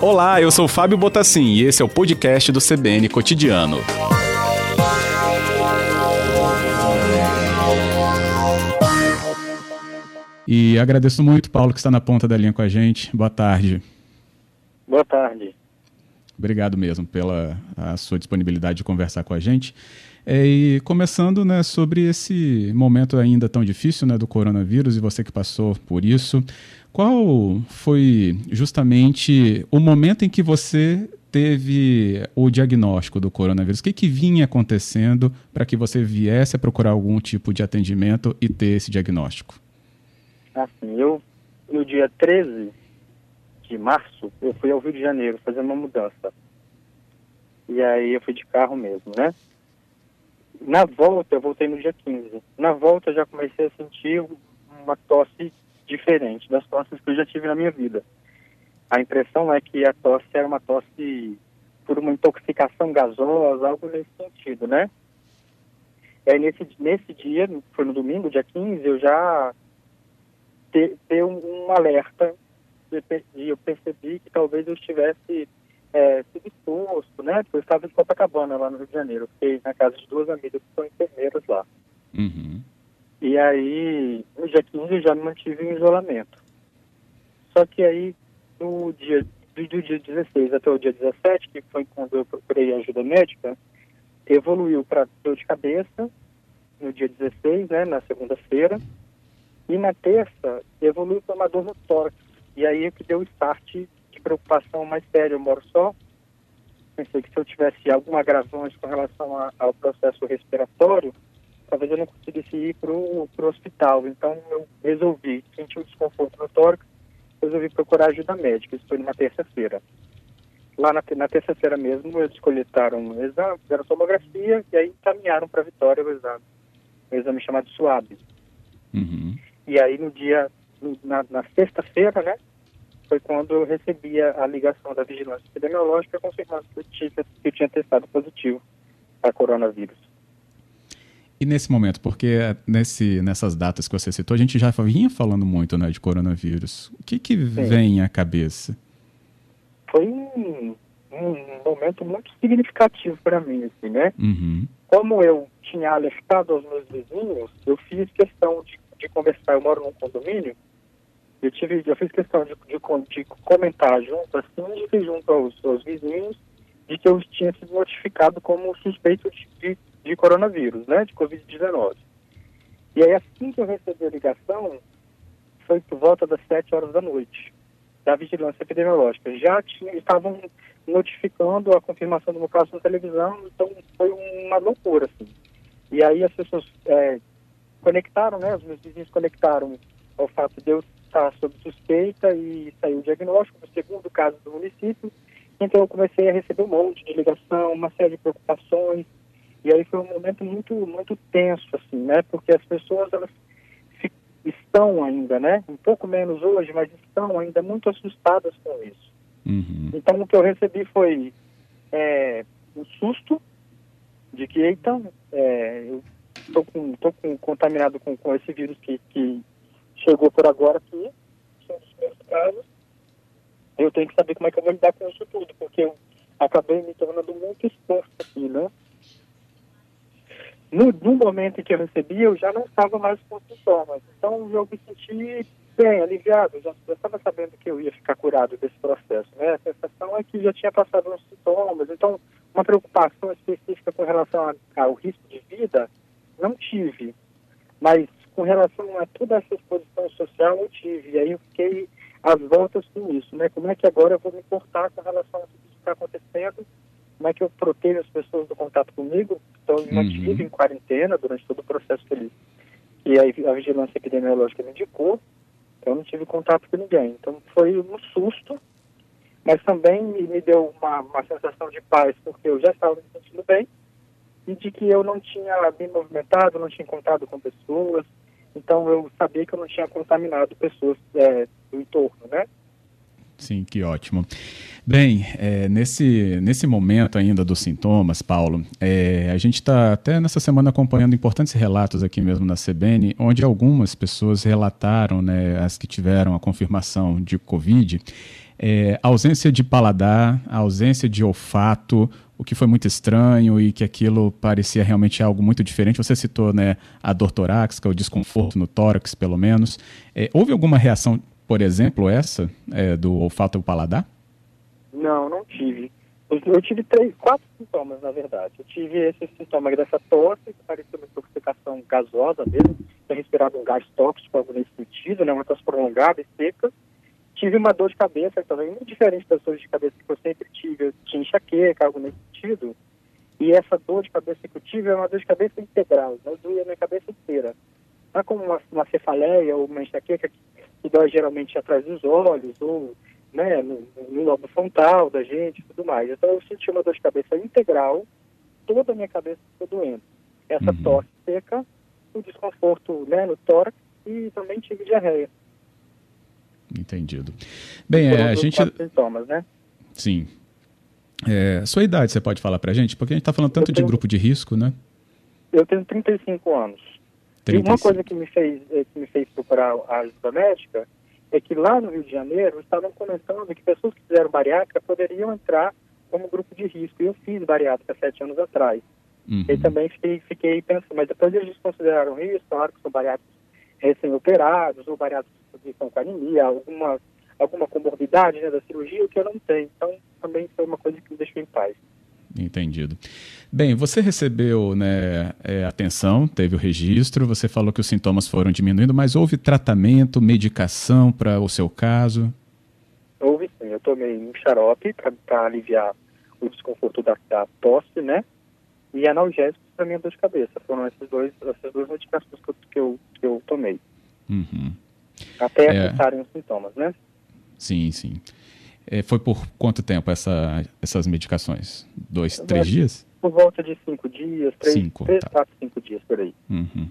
Olá, eu sou Fábio Botassin e esse é o podcast do CBN Cotidiano. E agradeço muito, Paulo, que está na ponta da linha com a gente. Boa tarde. Boa tarde. Obrigado mesmo pela a sua disponibilidade de conversar com a gente. É, e começando né, sobre esse momento ainda tão difícil né, do coronavírus e você que passou por isso, qual foi justamente o momento em que você teve o diagnóstico do coronavírus? O que, que vinha acontecendo para que você viesse a procurar algum tipo de atendimento e ter esse diagnóstico? Assim, eu, no dia 13 de março, eu fui ao Rio de Janeiro fazer uma mudança. E aí eu fui de carro mesmo, né? Na volta, eu voltei no dia 15. Na volta, eu já comecei a sentir uma tosse diferente das tosses que eu já tive na minha vida. A impressão é que a tosse era uma tosse por uma intoxicação gasosa, algo nesse sentido, né? E aí, nesse, nesse dia, foi no domingo, dia 15, eu já ter um, um, alerta e eu percebi que talvez eu estivesse é, sido exposto, né? Porque eu estava em Copacabana, lá no Rio de Janeiro. Fiquei na casa de duas amigas que são enfermeiras lá. Uhum. E aí, no dia 15 eu já me mantive em isolamento. Só que aí, no dia, do, do dia 16 até o dia 17, que foi quando eu procurei ajuda médica, evoluiu para dor de cabeça, no dia 16, né, na segunda-feira, e na terça evoluiu para uma dor no tórax. E aí é que deu o start de preocupação mais séria. Eu moro só, pensei que se eu tivesse algum agravante com relação a, ao processo respiratório, talvez eu não conseguisse ir para o hospital. Então eu resolvi, senti um desconforto no tórax, resolvi procurar ajuda médica. Isso foi numa terça-feira. Lá na, na terça-feira mesmo, eles coletaram um exame, fizeram tomografia e aí encaminharam para Vitória o exame. Um exame chamado SUAB. Uhum. E aí no dia, na, na sexta-feira, né, foi quando eu recebi a, a, ligação da vigilância epidemiológica confirmando que eu, tinha, que eu tinha testado positivo para coronavírus. E nesse momento, porque nesse, nessas datas que você citou, a gente já vinha falando muito né, de coronavírus. O que, que vem à cabeça? Foi um, um momento muito significativo para mim, assim, né? Uhum. Como eu tinha alertado aos meus vizinhos, eu fiz questão de, de conversar. Eu moro num condomínio, eu tive, eu fiz questão de, de, de comentar junto, assim, de junto aos, aos vizinhos, de que eu tinha sido notificado como suspeito de, de de coronavírus, né, de Covid-19. E aí, assim que eu recebi a ligação, foi por volta das 7 horas da noite, da vigilância epidemiológica. Já tinha, estavam notificando a confirmação do meu caso na televisão, então foi uma loucura, assim. E aí as pessoas é, conectaram, né, os meus vizinhos conectaram ao fato de eu estar sob suspeita e saiu o diagnóstico do segundo caso do município. Então eu comecei a receber um monte de ligação, uma série de preocupações, e aí foi um momento muito, muito tenso, assim, né? Porque as pessoas, elas estão ainda, né? Um pouco menos hoje, mas estão ainda muito assustadas com isso. Uhum. Então, o que eu recebi foi é, um susto de que, então, é, eu estou com, tô com, contaminado com, com esse vírus que, que chegou por agora aqui, são os meus casos. Eu tenho que saber como é que eu vou lidar com isso tudo, porque eu acabei me tornando muito exposto aqui, né? No, no, momento em que eu recebi, eu já não estava mais com sintomas. Então, eu me senti bem, aliviado. Eu já, estava sabendo que eu ia ficar curado desse processo. Né? A sensação é que já tinha passado uns sintomas. Então, uma preocupação específica com relação ao risco de vida, não tive. Mas com relação a toda essa exposição social, eu tive. E aí eu fiquei às voltas com isso. Né? Como é que agora eu vou me portar com relação a tudo que está acontecendo como é que eu protejo as pessoas do contato comigo. Então, eu mantive uhum. em quarentena durante todo o processo que, a, a vigilância epidemiológica me indicou. Então, eu não tive contato com ninguém. Então, foi um susto, mas também me, me deu uma, uma sensação de paz, porque eu já estava me sentindo bem e de que eu não tinha me movimentado, não tinha contato com pessoas. Então, eu sabia que eu não tinha contaminado pessoas é, do entorno, né? Sim, que ótimo. Bem, é, nesse, nesse momento ainda dos sintomas, Paulo, é, a gente está até nessa semana acompanhando importantes relatos aqui mesmo na CBN, onde algumas pessoas relataram, né, as que tiveram a confirmação de Covid, é, ausência de paladar, ausência de olfato, o que foi muito estranho e que aquilo parecia realmente algo muito diferente. Você citou né, a dor torácica, o desconforto no tórax, pelo menos. É, houve alguma reação por exemplo, essa é, do olfato e paladar? Não, não tive. Eu tive três, quatro sintomas, na verdade. Eu tive esse sintoma dessa tosse, que parecia uma intoxicação gasosa mesmo, ter respirado um gás tóxico, algo nesse sentido, né, uma tosse prolongada e seca. Tive uma dor de cabeça também, muito diferente das dores de cabeça que eu sempre tive. Eu tinha enxaqueca, algo nesse sentido. E essa dor de cabeça que eu tive é uma dor de cabeça integral, né? doía minha cabeça inteira. Não é como uma, uma cefaleia ou uma enxaqueca que que dói geralmente atrás dos olhos ou né, no, no lobo frontal da gente e tudo mais. Então eu senti uma dor de cabeça integral, toda a minha cabeça ficou doendo. Essa uhum. tosse seca, o desconforto né, no tórax e também tive diarreia. Entendido. Bem, é, a gente. Sintomas, né? Sim. É, sua idade você pode falar pra gente? Porque a gente está falando tanto tenho... de grupo de risco, né? Eu tenho 35 anos. 35. E uma coisa que me fez, eh, que me fez procurar a ajuda médica é que lá no Rio de Janeiro estavam comentando que pessoas que fizeram bariátrica poderiam entrar como grupo de risco. E eu fiz bariátrica sete anos atrás. Uhum. E também fiquei, fiquei pensando, mas depois eles consideraram risco, claro que são bariátricos recém-operados ou bariátricos que estão com anemia, alguma, alguma comorbidade né, da cirurgia, o que eu não tenho. Então também foi uma coisa que me deixou em paz. Entendido. Bem, você recebeu né, é, atenção, teve o registro, você falou que os sintomas foram diminuindo, mas houve tratamento, medicação para o seu caso? Houve sim, eu tomei um xarope para aliviar o desconforto da, da, tosse, né? E analgésicos para minha dor de cabeça. Foram esses dois, essas duas medicações que eu, que eu, que eu tomei. Uhum. Até é... os sintomas, né? Sim, sim. É, foi por quanto tempo essa, essas medicações? Dois, eu três dias? Por volta de cinco dias, três, cinco, três tá. quatro, cinco dias por aí. Uhum.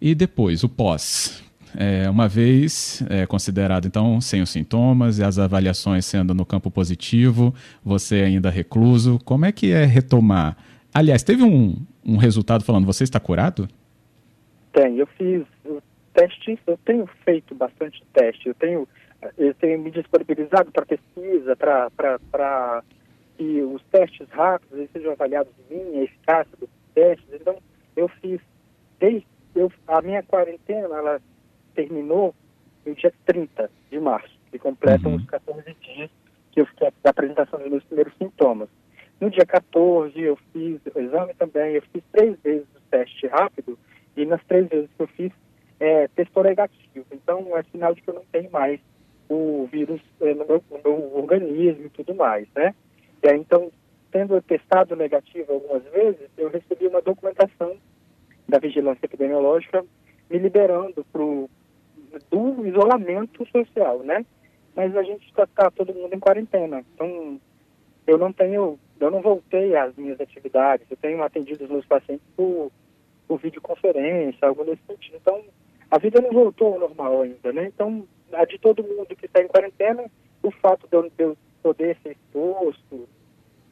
E depois, o pós? É, uma vez é, considerado, então, sem os sintomas e as avaliações sendo no campo positivo, você ainda recluso, como é que é retomar? Aliás, teve um, um resultado falando, você está curado? Tem, eu fiz testes, eu tenho feito bastante teste, eu tenho eu tenho me disponibilizado para pesquisa, para que os testes rápidos sejam avaliados em mim, a eficácia dos testes. Então, eu fiz, desde, eu, a minha quarentena, ela terminou no dia 30 de março, que completam uhum. os 14 dias que eu fiquei da apresentação dos meus primeiros sintomas. No dia 14, eu fiz o exame também, eu fiz três vezes o teste rápido, e nas três vezes que eu fiz, é, testou negativo. Então, é sinal de que eu não tenho mais o vírus é, no, meu, no meu organismo e tudo mais, né? E aí, então, tendo testado negativo algumas vezes, eu recebi uma documentação da vigilância epidemiológica me liberando pro, do isolamento social, né? Mas a gente está tá todo mundo em quarentena, então eu não tenho, eu não voltei às minhas atividades, eu tenho atendido os meus pacientes por, por videoconferência, algo nesse sentido. Então, a vida não voltou ao normal ainda, né? Então, a de todo mundo que está em quarentena, o fato de eu, de eu poder ser exposto,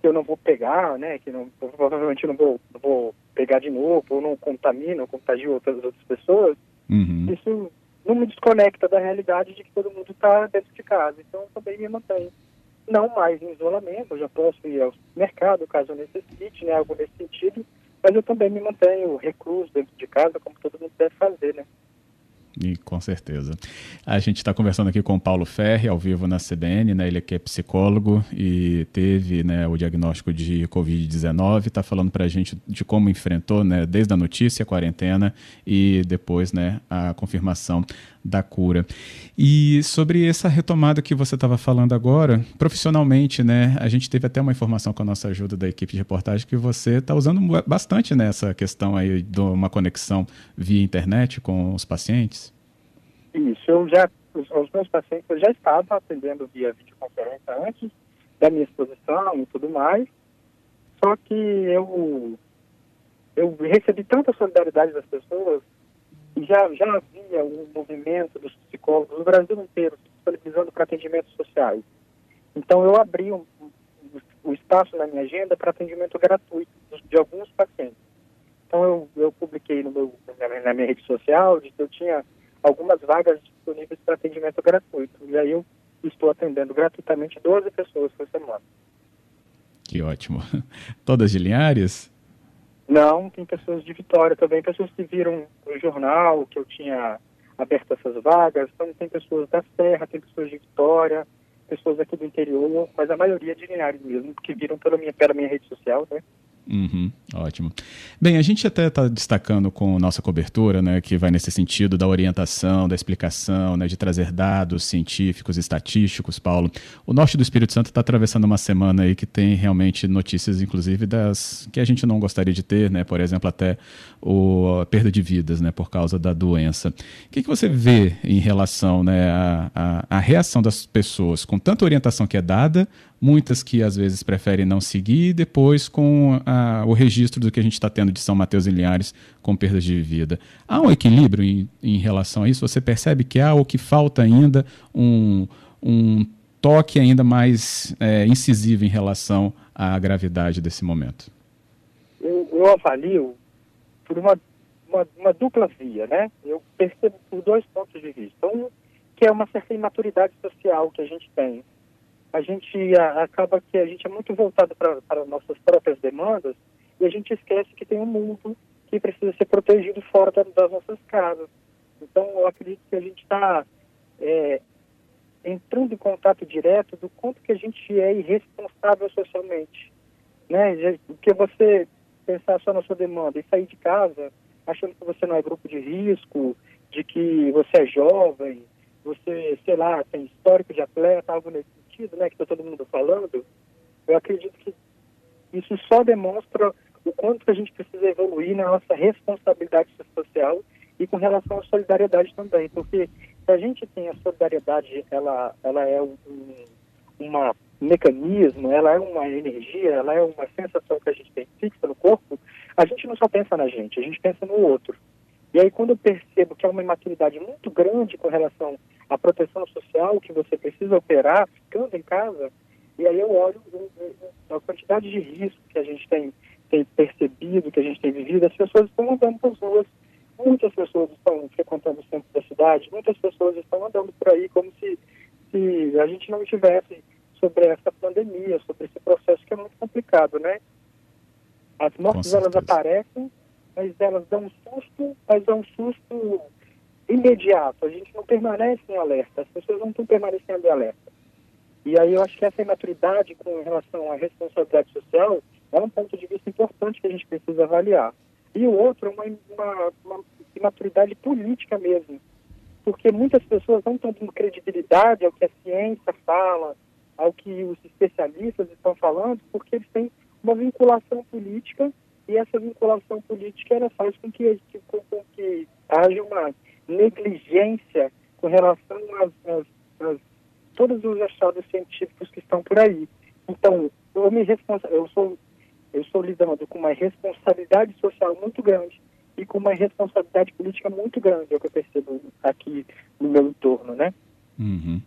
que eu não vou pegar, né, que não, provavelmente não vou, não vou pegar de novo, ou não contamino, ou contagio outras, outras pessoas, uhum. isso não me desconecta da realidade de que todo mundo está dentro de casa. Então, eu também me mantenho. Não mais em isolamento, eu já posso ir ao mercado caso eu necessite, né, algo nesse sentido, mas eu também me mantenho recluso dentro de casa, como todo mundo deve fazer, né. E, com certeza. A gente está conversando aqui com o Paulo Ferri, ao vivo na CBN, né? ele aqui é psicólogo e teve né, o diagnóstico de Covid-19, está falando para a gente de como enfrentou, né, desde a notícia, a quarentena e depois né, a confirmação da cura. E sobre essa retomada que você estava falando agora, profissionalmente, né, a gente teve até uma informação com a nossa ajuda da equipe de reportagem que você está usando bastante nessa questão aí de uma conexão via internet com os pacientes. Isso, eu já, os, os meus pacientes já estavam atendendo via videoconferência antes da minha exposição e tudo mais, só que eu, eu recebi tanta solidariedade das pessoas já, já havia um movimento dos psicólogos no Brasil inteiro, disponibilizando para atendimentos sociais. Então, eu abri um, o espaço na minha agenda para atendimento gratuito de alguns pacientes. Então, eu, eu publiquei no meu, na minha rede social de que eu tinha algumas vagas disponíveis para atendimento gratuito. E aí eu estou atendendo gratuitamente 12 pessoas por semana. Que ótimo. Todas de Linhares? Não, tem pessoas de Vitória também, pessoas que viram no jornal que eu tinha aberto essas vagas. Então tem pessoas da Serra, tem pessoas de Vitória, pessoas aqui do interior, mas a maioria de Linhares mesmo, que viram pela minha, pela minha rede social, né? Uhum, ótimo. Bem, a gente até está destacando com nossa cobertura, né, que vai nesse sentido da orientação, da explicação, né, de trazer dados científicos, estatísticos, Paulo. O norte do Espírito Santo está atravessando uma semana aí que tem realmente notícias, inclusive, das que a gente não gostaria de ter, né, por exemplo, até o, a perda de vidas, né, por causa da doença. O que, que você vê em relação, né, à a, a reação das pessoas com tanta orientação que é dada, muitas que às vezes preferem não seguir, e depois com a, o registro do que a gente está tendo de São Mateus e Linhares com perdas de vida. Há um equilíbrio em, em relação a isso? Você percebe que há ou que falta ainda um, um toque ainda mais é, incisivo em relação à gravidade desse momento? Eu, eu avalio por uma, uma, uma, dupla via, né? Eu percebo por dois pontos de vista. Um, que é uma certa imaturidade social que a gente tem a gente a, acaba que a gente é muito voltado para nossas próprias demandas e a gente esquece que tem um mundo que precisa ser protegido fora da, das nossas casas. Então, eu acredito que a gente está é, entrando em contato direto do quanto que a gente é irresponsável socialmente. Né? Porque você pensar só na sua demanda e sair de casa achando que você não é grupo de risco, de que você é jovem, você, sei lá, tem histórico de atleta, algo nesse sentido, né, que está todo mundo falando, eu acredito que isso só demonstra o quanto que a gente precisa evoluir na nossa responsabilidade social e com relação à solidariedade também, porque se a gente tem a solidariedade, ela, ela é um, uma mecanismo, ela é uma energia, ela é uma sensação que a gente tem fixa no corpo, a gente não só pensa na gente, a gente pensa no outro. E aí quando eu percebo que há uma imaturidade muito grande com relação à proteção social que você precisa operar ficando em casa, e aí eu olho a quantidade de risco que a gente tem, tem percebido, que a gente tem vivido, as pessoas estão andando pelas ruas, muitas pessoas estão frequentando o centro da cidade, muitas pessoas estão andando por aí como se, se a gente não tivesse sobre essa pandemia, sobre esse processo que é muito complicado, né? As mortes elas aparecem mas elas dão um susto, mas dão um susto imediato. A gente não permanece em alerta, as pessoas não estão permanecendo em alerta. E aí eu acho que essa imaturidade com relação à responsabilidade social é um ponto de vista importante que a gente precisa avaliar. E o outro é uma, uma, uma imaturidade política mesmo, porque muitas pessoas não estão dando credibilidade ao que a ciência fala, ao que os especialistas estão falando, porque eles têm uma vinculação política e essa vinculação política ela faz com que, com, com que haja uma negligência com relação às, todos os achados científicos que estão por aí. Então, eu me eu sou eu estou lidando com uma responsabilidade social muito grande e com uma responsabilidade política muito grande, é o que eu percebo aqui no meu entorno, né? Uhum.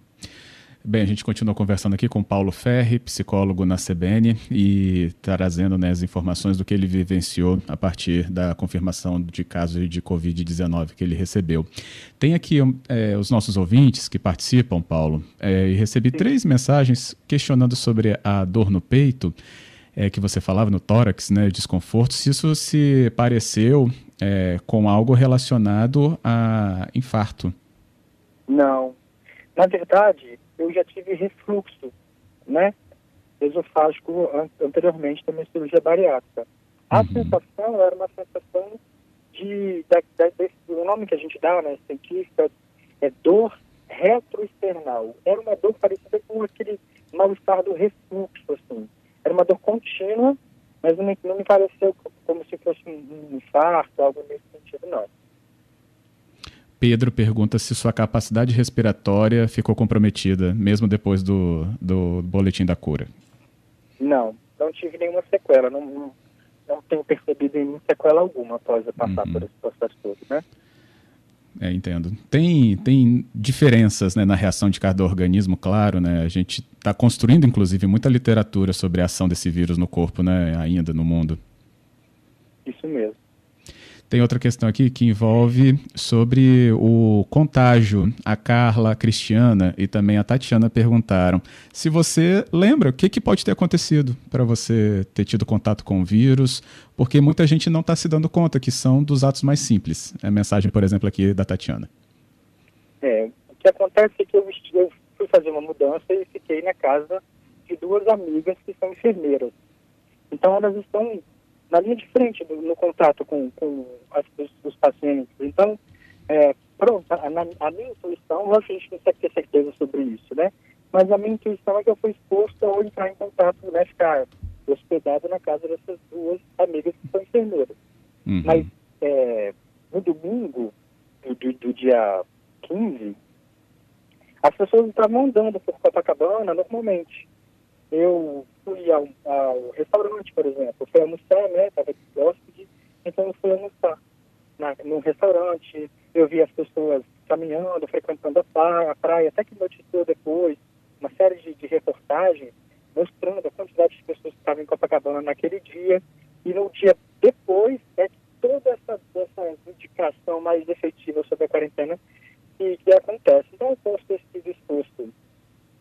Bem, a gente continua conversando aqui com Paulo Ferri, psicólogo na CBN, e trazendo né, as informações do que ele vivenciou a partir da confirmação de caso de Covid-19 que ele recebeu. Tem aqui é, os nossos ouvintes que participam, Paulo, é, e recebi Sim. três mensagens questionando sobre a dor no peito, é, que você falava no tórax, né, desconforto, se isso se pareceu é, com algo relacionado a infarto. Não. Na verdade, eu já tive refluxo, né? Esofágico anteriormente também cirurgia bariátrica. A uhum. sensação era uma sensação de, da, da, desse, o nome que a gente dá, né, científica, é dor retroesternal. Era uma dor parecida com aquele mal-estar do refluxo, assim. Era uma dor contínua, mas não me, não me pareceu como se fosse um infarto, algo nesse sentido, não. Pedro pergunta se sua capacidade respiratória ficou comprometida, mesmo depois do, do boletim da cura. Não, não tive nenhuma sequela. Não, não, não tenho percebido nenhuma sequela alguma após passar uhum. por esse processo todo, né? É, entendo. Tem, tem diferenças né, na reação de cada organismo, claro, né? A gente está construindo, inclusive, muita literatura sobre a ação desse vírus no corpo, né? Ainda no mundo. Isso mesmo. Tem outra questão aqui que envolve sobre o contágio. A Carla, a Cristiana e também a Tatiana perguntaram se você lembra o que, que pode ter acontecido para você ter tido contato com o vírus, porque muita gente não está se dando conta que são dos atos mais simples. É a mensagem, por exemplo, aqui da Tatiana. É, o que acontece é que eu, eu fui fazer uma mudança e fiquei na casa de duas amigas que são enfermeiras. Então elas estão na linha de frente no, no contato com, com as, os, os, pacientes. Então, é, pronto, a, a, minha intuição, lógico que a gente não consegue ter certeza sobre isso, né? Mas a minha intuição é que eu fui exposto ao entrar em contato, né, ficar hospedado na casa dessas duas amigas que são enfermeiras. Uhum. Mas é, no domingo do, do, do, dia 15, as pessoas estavam andando por Copacabana normalmente. Eu fui ao, ao restaurante, por exemplo, fui almoçar, né? Estava de hóspede, então eu fui almoçar na, no restaurante. Eu vi as pessoas caminhando, frequentando a praia, a praia até que noticiou depois uma série de, de reportagens mostrando a quantidade de pessoas que estavam em Copacabana naquele dia. E no dia depois, é toda essa, essa indicação mais efetiva sobre a quarentena que, que acontece. Então, eu posso ter sido exposto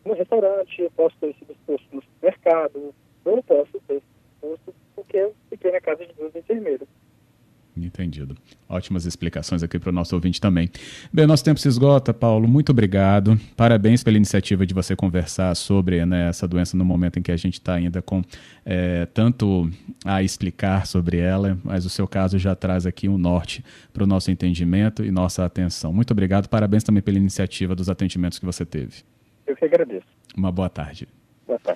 no restaurante, eu posso ter sido exposto no supermercado, eu não posso ter exposto porque eu fiquei na casa de duas enfermeiras. Entendido. Ótimas explicações aqui para o nosso ouvinte também. Bem, nosso tempo se esgota, Paulo. Muito obrigado. Parabéns pela iniciativa de você conversar sobre né, essa doença no momento em que a gente está ainda com é, tanto a explicar sobre ela, mas o seu caso já traz aqui um norte para o nosso entendimento e nossa atenção. Muito obrigado. Parabéns também pela iniciativa dos atendimentos que você teve. Eu que agradeço. Uma boa tarde. Boa tarde.